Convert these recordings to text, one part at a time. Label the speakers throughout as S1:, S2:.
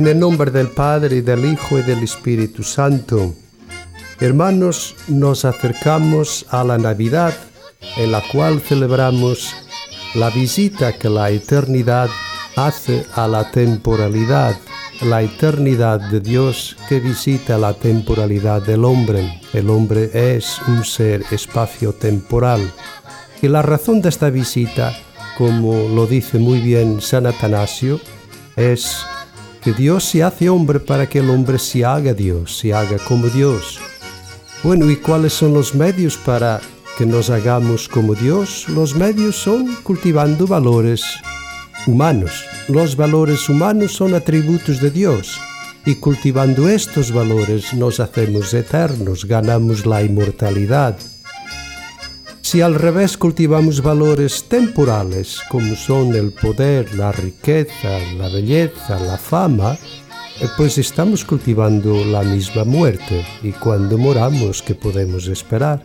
S1: En el nombre del Padre, y del Hijo y del Espíritu Santo. Hermanos, nos acercamos a la Navidad, en la cual celebramos la visita que la eternidad hace a la temporalidad, la eternidad de Dios que visita la temporalidad del hombre. El hombre es un ser espacio-temporal. Y la razón de esta visita, como lo dice muy bien San Atanasio, es que Dios se hace hombre para que el hombre se haga Dios, se haga como Dios. Bueno, ¿y cuáles son los medios para que nos hagamos como Dios? Los medios son cultivando valores humanos. Los valores humanos son atributos de Dios y cultivando estos valores nos hacemos eternos, ganamos la inmortalidad. Si al revés cultivamos valores temporales, como son el poder, la riqueza, la belleza, la fama, eh, pues estamos cultivando la misma muerte y cuando moramos, ¿qué podemos esperar?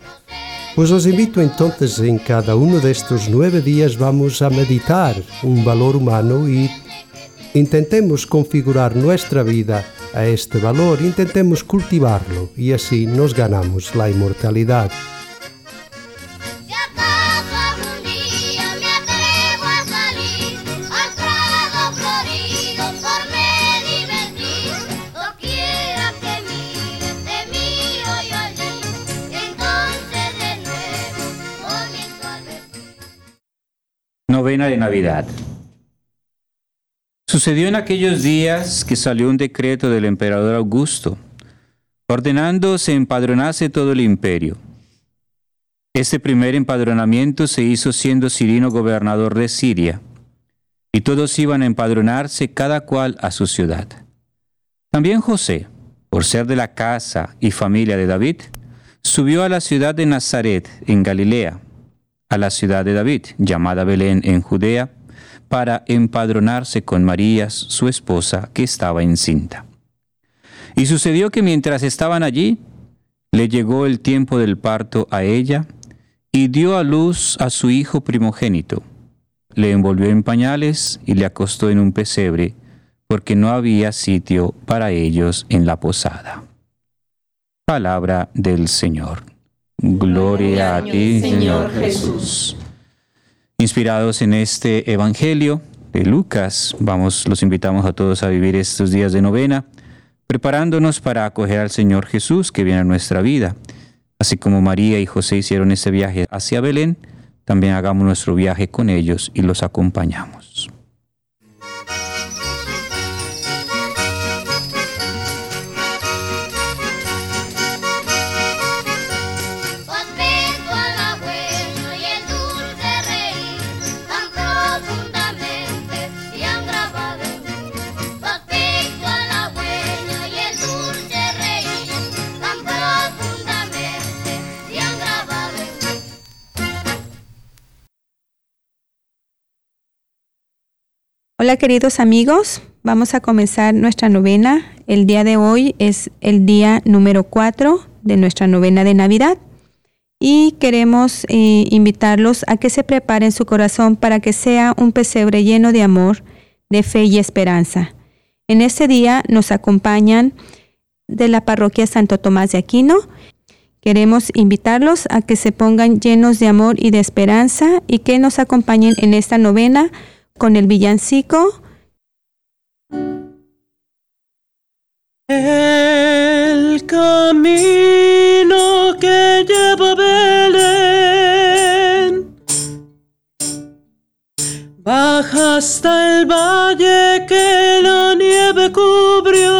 S1: Pues os invito entonces en cada uno de estos nueve días vamos a meditar un valor humano y intentemos configurar nuestra vida a este valor, intentemos cultivarlo y así nos ganamos la inmortalidad.
S2: Novena de Navidad. Sucedió en aquellos días que salió un decreto del emperador Augusto, ordenando se empadronase todo el imperio. Este primer empadronamiento se hizo siendo Cirino gobernador de Siria, y todos iban a empadronarse cada cual a su ciudad. También José, por ser de la casa y familia de David, subió a la ciudad de Nazaret, en Galilea, a la ciudad de David, llamada Belén en Judea, para empadronarse con María, su esposa, que estaba encinta. Y sucedió que mientras estaban allí, le llegó el tiempo del parto a ella, y dio a luz a su hijo primogénito. Le envolvió en pañales y le acostó en un pesebre, porque no había sitio para ellos en la posada. Palabra del Señor. Gloria a ti, Señor Jesús. Inspirados en este Evangelio de Lucas, vamos, los invitamos a todos a vivir estos días de novena, preparándonos para acoger al Señor Jesús que viene a nuestra vida. Así como María y José hicieron ese viaje hacia Belén, también hagamos nuestro viaje con ellos y los acompañamos.
S3: Hola queridos amigos, vamos a comenzar nuestra novena. El día de hoy es el día número 4 de nuestra novena de Navidad y queremos eh, invitarlos a que se preparen su corazón para que sea un pesebre lleno de amor, de fe y esperanza. En este día nos acompañan de la parroquia Santo Tomás de Aquino. Queremos invitarlos a que se pongan llenos de amor y de esperanza y que nos acompañen en esta novena con el villancico.
S4: El camino que lleva Belén baja hasta el valle que la nieve cubrió.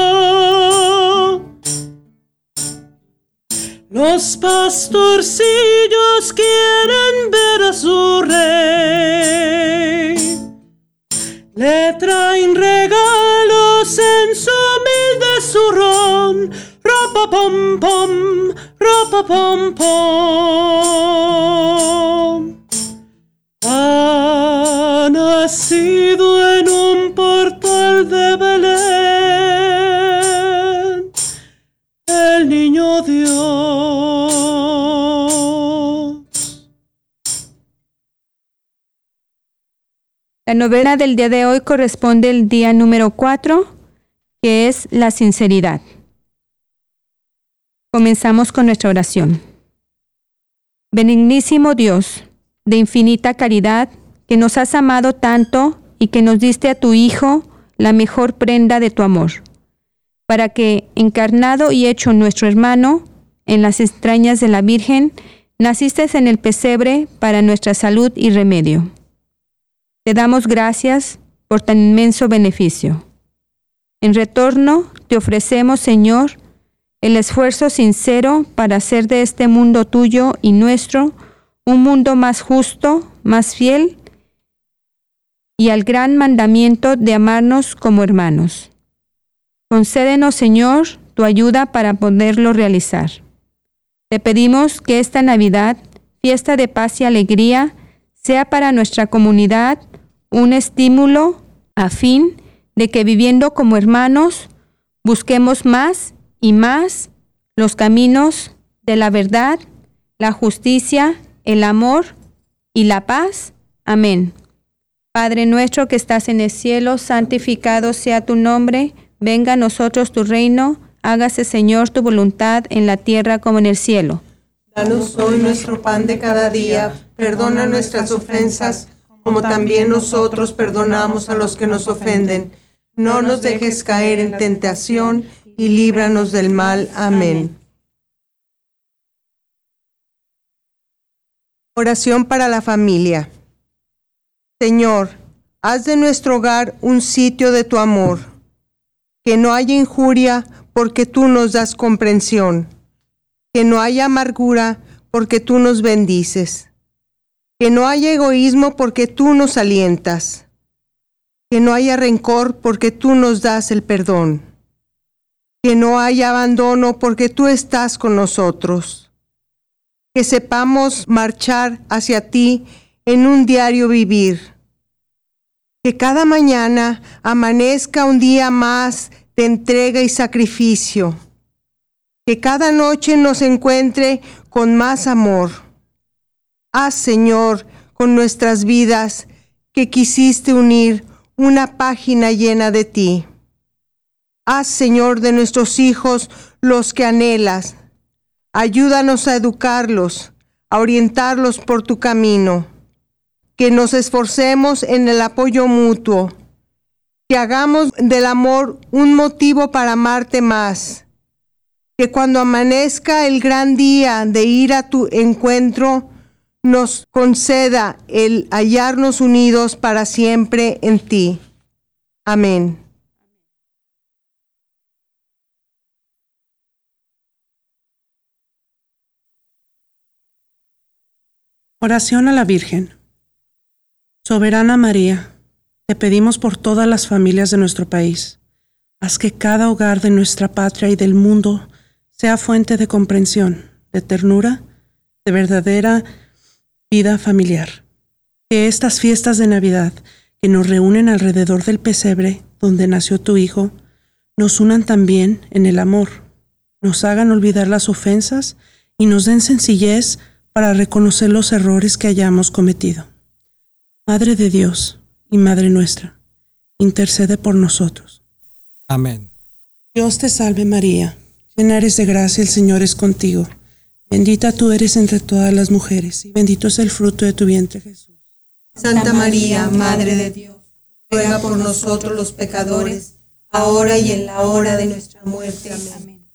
S4: Los pastorcillos quieren ver a su rey le traen regalos en su humilde zurrón. Ropa pom pom, ropa pom pom.
S3: Novena del día de hoy corresponde al día número 4, que es la sinceridad. Comenzamos con nuestra oración. Benignísimo Dios, de infinita caridad, que nos has amado tanto y que nos diste a tu Hijo la mejor prenda de tu amor, para que, encarnado y hecho nuestro hermano, en las extrañas de la Virgen, naciste en el pesebre para nuestra salud y remedio. Te damos gracias por tan inmenso beneficio. En retorno, te ofrecemos, Señor, el esfuerzo sincero para hacer de este mundo tuyo y nuestro un mundo más justo, más fiel y al gran mandamiento de amarnos como hermanos. Concédenos, Señor, tu ayuda para poderlo realizar. Te pedimos que esta Navidad, fiesta de paz y alegría, sea para nuestra comunidad un estímulo a fin de que viviendo como hermanos busquemos más y más los caminos de la verdad, la justicia, el amor y la paz. Amén. Padre nuestro que estás en el cielo, santificado sea tu nombre, venga a nosotros tu reino, hágase Señor tu voluntad en la tierra como en el cielo.
S5: Danos hoy nuestro pan de cada día, perdona nuestras ofensas, como también nosotros perdonamos a los que nos ofenden. No nos dejes caer en tentación y líbranos del mal. Amén. Oración para la familia. Señor, haz de nuestro hogar un sitio de tu amor, que no haya injuria porque tú nos das comprensión, que no haya amargura porque tú nos bendices, que no haya egoísmo porque tú nos alientas, que no haya rencor porque tú nos das el perdón, que no haya abandono porque tú estás con nosotros, que sepamos marchar hacia ti en un diario vivir. Que cada mañana amanezca un día más de entrega y sacrificio. Que cada noche nos encuentre con más amor. Haz, Señor, con nuestras vidas que quisiste unir una página llena de ti. Haz, Señor, de nuestros hijos los que anhelas. Ayúdanos a educarlos, a orientarlos por tu camino que nos esforcemos en el apoyo mutuo, que hagamos del amor un motivo para amarte más, que cuando amanezca el gran día de ir a tu encuentro, nos conceda el hallarnos unidos para siempre en ti. Amén.
S6: Oración a la Virgen. Soberana María, te pedimos por todas las familias de nuestro país. Haz que cada hogar de nuestra patria y del mundo sea fuente de comprensión, de ternura, de verdadera vida familiar. Que estas fiestas de Navidad que nos reúnen alrededor del pesebre donde nació tu Hijo, nos unan también en el amor, nos hagan olvidar las ofensas y nos den sencillez para reconocer los errores que hayamos cometido. Madre de Dios y Madre nuestra, intercede por nosotros.
S7: Amén.
S6: Dios te salve María, llena eres de gracia, el Señor es contigo. Bendita tú eres entre todas las mujeres, y bendito es el fruto de tu vientre Jesús.
S5: Santa María, Madre de Dios, ruega por nosotros los pecadores, ahora y en la hora de nuestra muerte. Amén.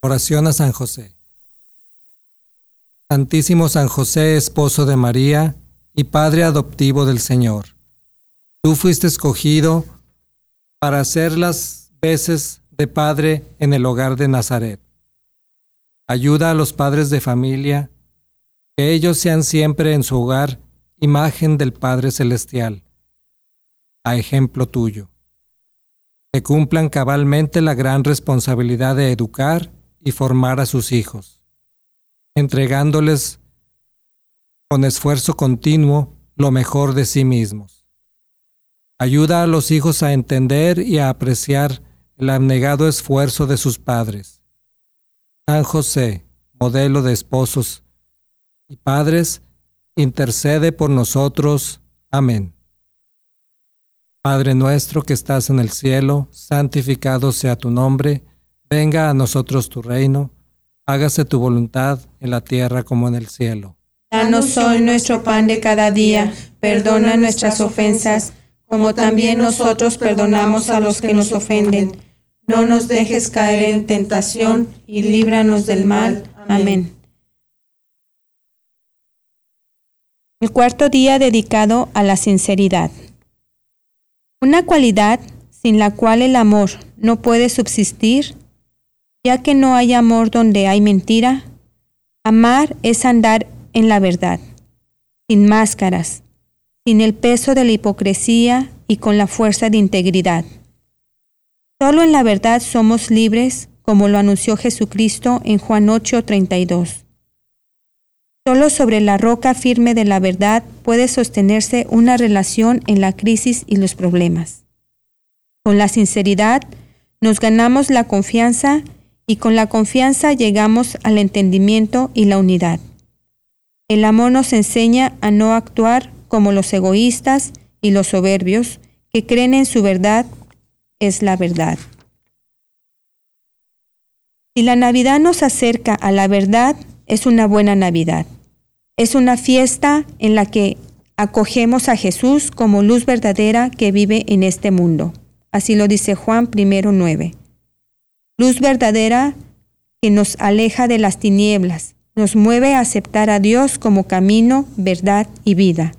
S7: Oración a San José. Santísimo San José, esposo de María y Padre adoptivo del Señor. Tú fuiste escogido para hacer las veces de padre en el hogar de Nazaret. Ayuda a los padres de familia, que ellos sean siempre en su hogar imagen del Padre Celestial, a ejemplo tuyo. Que cumplan cabalmente la gran responsabilidad de educar y formar a sus hijos entregándoles con esfuerzo continuo lo mejor de sí mismos. Ayuda a los hijos a entender y a apreciar el abnegado esfuerzo de sus padres. San José, modelo de esposos y padres, intercede por nosotros. Amén. Padre nuestro que estás en el cielo, santificado sea tu nombre, venga a nosotros tu reino, hágase tu voluntad en la tierra como en el cielo.
S3: Danos hoy nuestro pan de cada día, perdona nuestras ofensas, como también nosotros perdonamos a los que nos ofenden. No nos dejes caer en tentación y líbranos del mal. Amén. El cuarto día dedicado a la sinceridad. Una cualidad sin la cual el amor no puede subsistir, ya que no hay amor donde hay mentira. Amar es andar en la verdad, sin máscaras, sin el peso de la hipocresía y con la fuerza de integridad. Solo en la verdad somos libres, como lo anunció Jesucristo en Juan 8:32. Solo sobre la roca firme de la verdad puede sostenerse una relación en la crisis y los problemas. Con la sinceridad nos ganamos la confianza y con la confianza llegamos al entendimiento y la unidad. El amor nos enseña a no actuar como los egoístas y los soberbios que creen en su verdad es la verdad. Si la Navidad nos acerca a la verdad, es una buena Navidad. Es una fiesta en la que acogemos a Jesús como luz verdadera que vive en este mundo. Así lo dice Juan primero 9. Luz verdadera que nos aleja de las tinieblas, nos mueve a aceptar a Dios como camino, verdad y vida.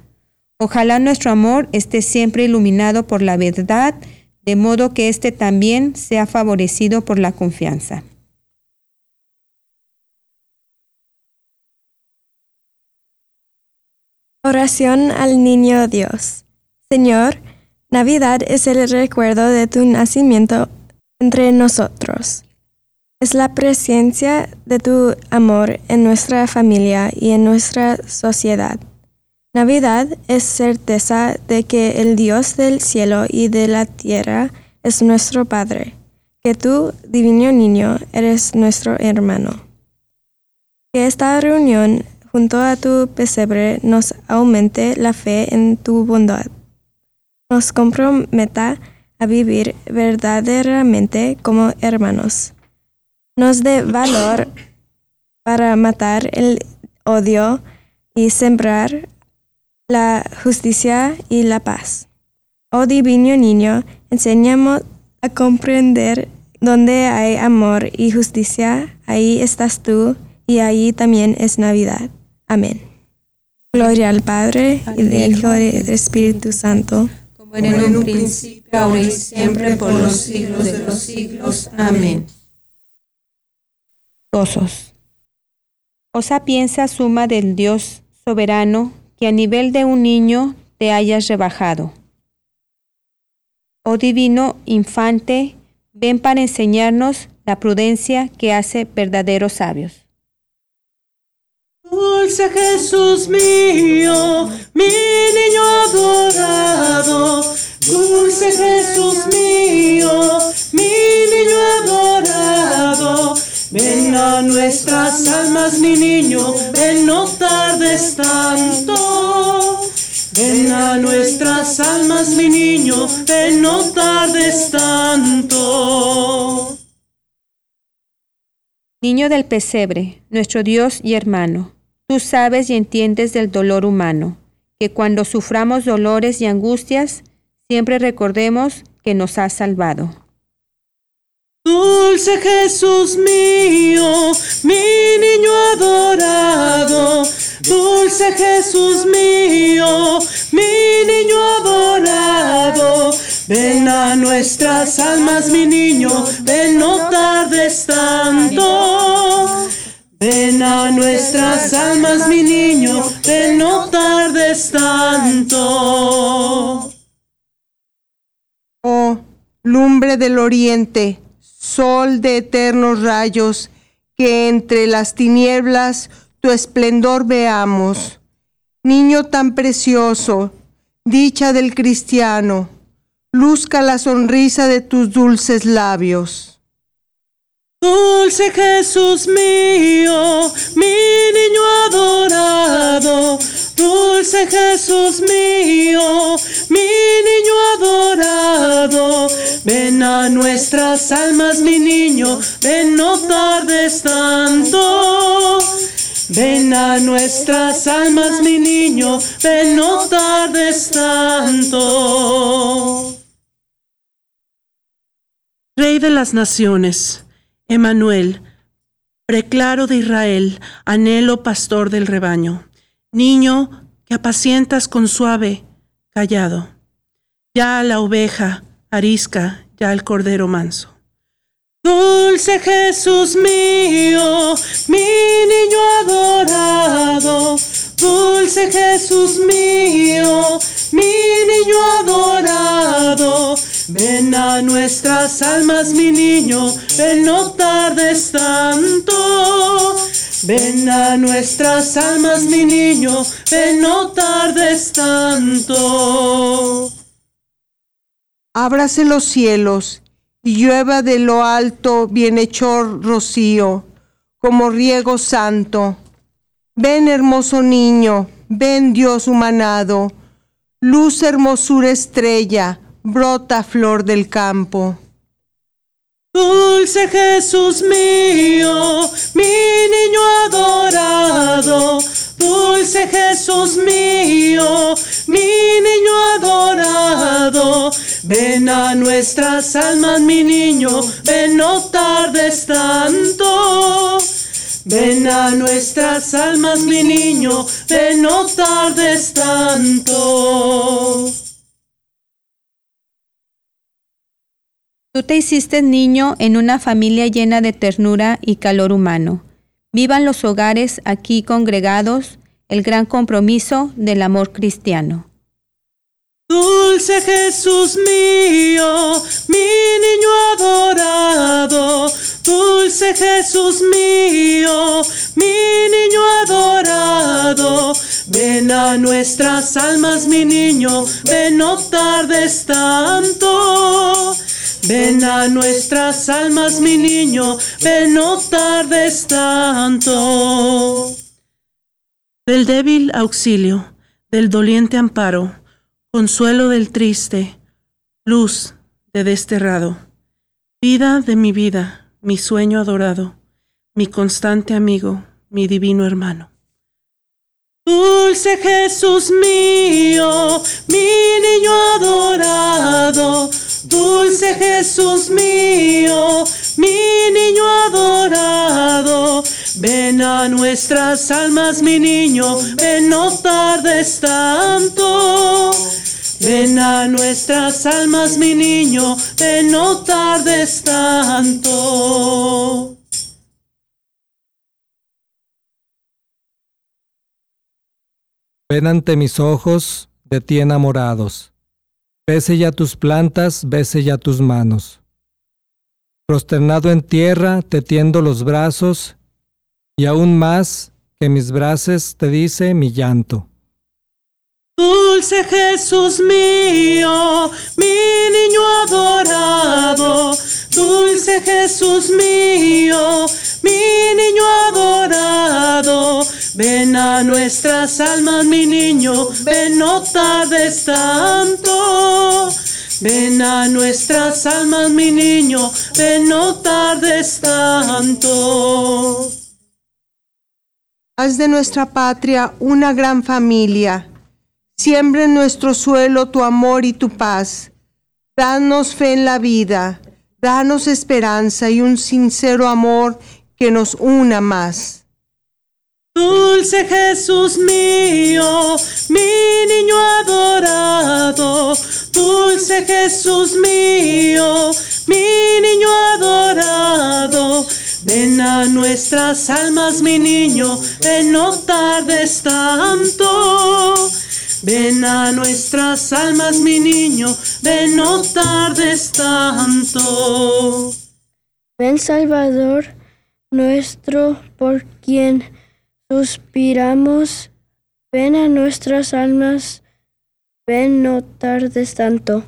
S3: Ojalá nuestro amor esté siempre iluminado por la verdad, de modo que éste también sea favorecido por la confianza.
S8: Oración al Niño Dios. Señor, Navidad es el recuerdo de tu nacimiento entre nosotros. Es la presencia de tu amor en nuestra familia y en nuestra sociedad. Navidad es certeza de que el Dios del cielo y de la tierra es nuestro Padre, que tú, divino niño, eres nuestro hermano. Que esta reunión junto a tu pesebre nos aumente la fe en tu bondad. Nos comprometa a vivir verdaderamente como hermanos. Nos dé valor para matar el odio y sembrar la justicia y la paz. Oh divino niño, enséñame a comprender donde hay amor y justicia, ahí estás tú y ahí también es Navidad. Amén. Gloria al Padre, y del Hijo y del Espíritu Santo.
S3: Como en un principio, ahora y siempre, por los siglos de los siglos. Amén. Gozos. O sapienza suma del Dios soberano, que a nivel de un niño te hayas rebajado. Oh divino infante, ven para enseñarnos la prudencia que hace verdaderos sabios.
S4: Dulce Jesús mío, mi niño adorado. Dulce Jesús mío, mi niño adorado. Ven a nuestras almas, mi niño, ven no tardes tanto. Ven a nuestras almas, mi niño, ven no tardes tanto.
S3: Niño del pesebre, nuestro Dios y hermano Tú sabes y entiendes del dolor humano, que cuando suframos dolores y angustias, siempre recordemos que nos has salvado.
S4: Dulce Jesús mío, mi niño adorado, dulce Jesús mío, mi niño adorado, ven a nuestras almas, mi niño, ven no tardes tanto. Ven a nuestras almas, mi niño, ven no tardes tanto.
S5: Oh, lumbre del oriente, sol de eternos rayos, que entre las tinieblas tu esplendor veamos. Niño tan precioso, dicha del cristiano, luzca la sonrisa de tus dulces labios.
S4: Dulce Jesús mío, mi niño adorado, dulce Jesús mío, mi niño adorado, ven a nuestras almas, mi niño, ven no tardes tanto. Ven a nuestras almas, mi niño, ven no tardes tanto. Rey de las naciones, Emanuel, preclaro de Israel, anhelo pastor del rebaño, niño que apacientas con suave callado, ya la oveja arisca, ya el cordero manso. Dulce Jesús mío, mi niño adorado, dulce Jesús mío, mi niño adorado, ven a nuestras almas, mi niño, ven no tardes tanto. Ven a nuestras almas, mi niño, ven no tardes tanto.
S5: Ábrase los cielos y llueva de lo alto bienhechor rocío, como riego santo. Ven hermoso niño, ven Dios humanado, luz hermosura estrella, brota flor del campo.
S4: Dulce Jesús mío, mi niño adorado, dulce Jesús mío, mi niño adorado, ven a nuestras almas, mi niño, ven no tardes tanto. Ven a nuestras almas, mi niño, ven no tardes tanto.
S3: Tú te hiciste niño en una familia llena de ternura y calor humano. Vivan los hogares aquí congregados el gran compromiso del amor cristiano.
S4: Dulce Jesús mío, mi niño adorado, dulce Jesús mío, mi niño adorado, ven a nuestras almas, mi niño, ven no tardes tanto. Ven a nuestras almas, mi niño, ven no tardes tanto. Del débil auxilio, del doliente amparo, consuelo del triste, luz de desterrado, vida de mi vida, mi sueño adorado, mi constante amigo, mi divino hermano. Dulce Jesús mío, mi niño adorado, dulce Jesús mío, mi niño adorado, ven a nuestras almas, mi niño, ven no tanto. Ven a nuestras almas, mi niño, ven no tardes tanto.
S7: Ven ante mis ojos de ti enamorados. Bese ya tus plantas, bese ya tus manos. Prosternado en tierra, te tiendo los brazos, y aún más que mis brazos te dice mi llanto.
S4: Dulce Jesús mío, mi niño adorado, dulce Jesús mío, mi niño adorado, ven a nuestras almas, mi niño, ven no tardes tanto. Ven a nuestras almas, mi niño, ven no tardes tanto.
S5: Haz de nuestra patria una gran familia. Siembra en nuestro suelo tu amor y tu paz. Danos fe en la vida. Danos esperanza y un sincero amor que nos una más.
S4: Dulce Jesús mío, mi niño adorado, dulce Jesús mío, mi niño adorado, ven a nuestras almas, mi niño, ven no tardes tanto. Ven a nuestras almas, mi niño, ven no tardes tanto.
S9: Ven Salvador nuestro, por quien suspiramos, ven a nuestras almas, ven no tardes tanto.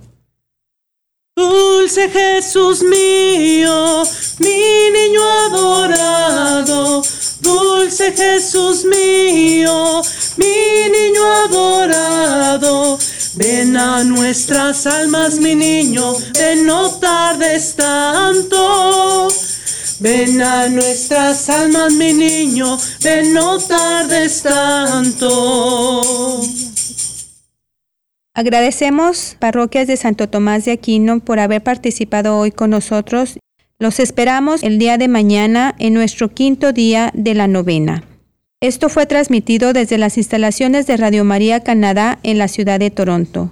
S4: Dulce Jesús mío, mi niño adorado, dulce Jesús mío, mi niño adorado. Ven a nuestras almas, mi niño, ven no tardes tanto. Ven a nuestras almas, mi niño, ven no tardes tanto.
S3: Agradecemos parroquias de Santo Tomás de Aquino por haber participado hoy con nosotros. Los esperamos el día de mañana en nuestro quinto día de la novena. Esto fue transmitido desde las instalaciones de Radio María Canadá en la ciudad de Toronto.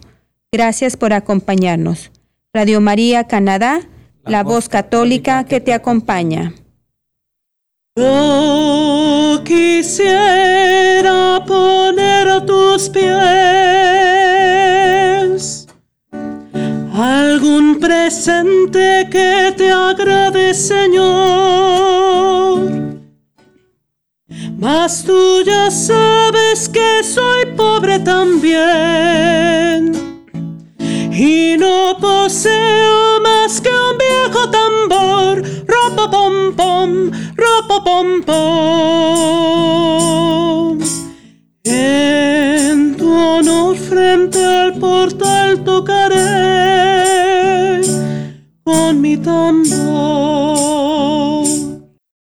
S3: Gracias por acompañarnos. Radio María Canadá, la, voz católica que te acompaña.
S4: Yo quisiera poner a tus pies algún presente que te agrade, Señor. Mas tú ya sabes que soy pobre también. Y no poseo más que un viejo tambor, ropa pom pom, ropa pom pom. En tu honor frente al portal tocaré. Con mi tambor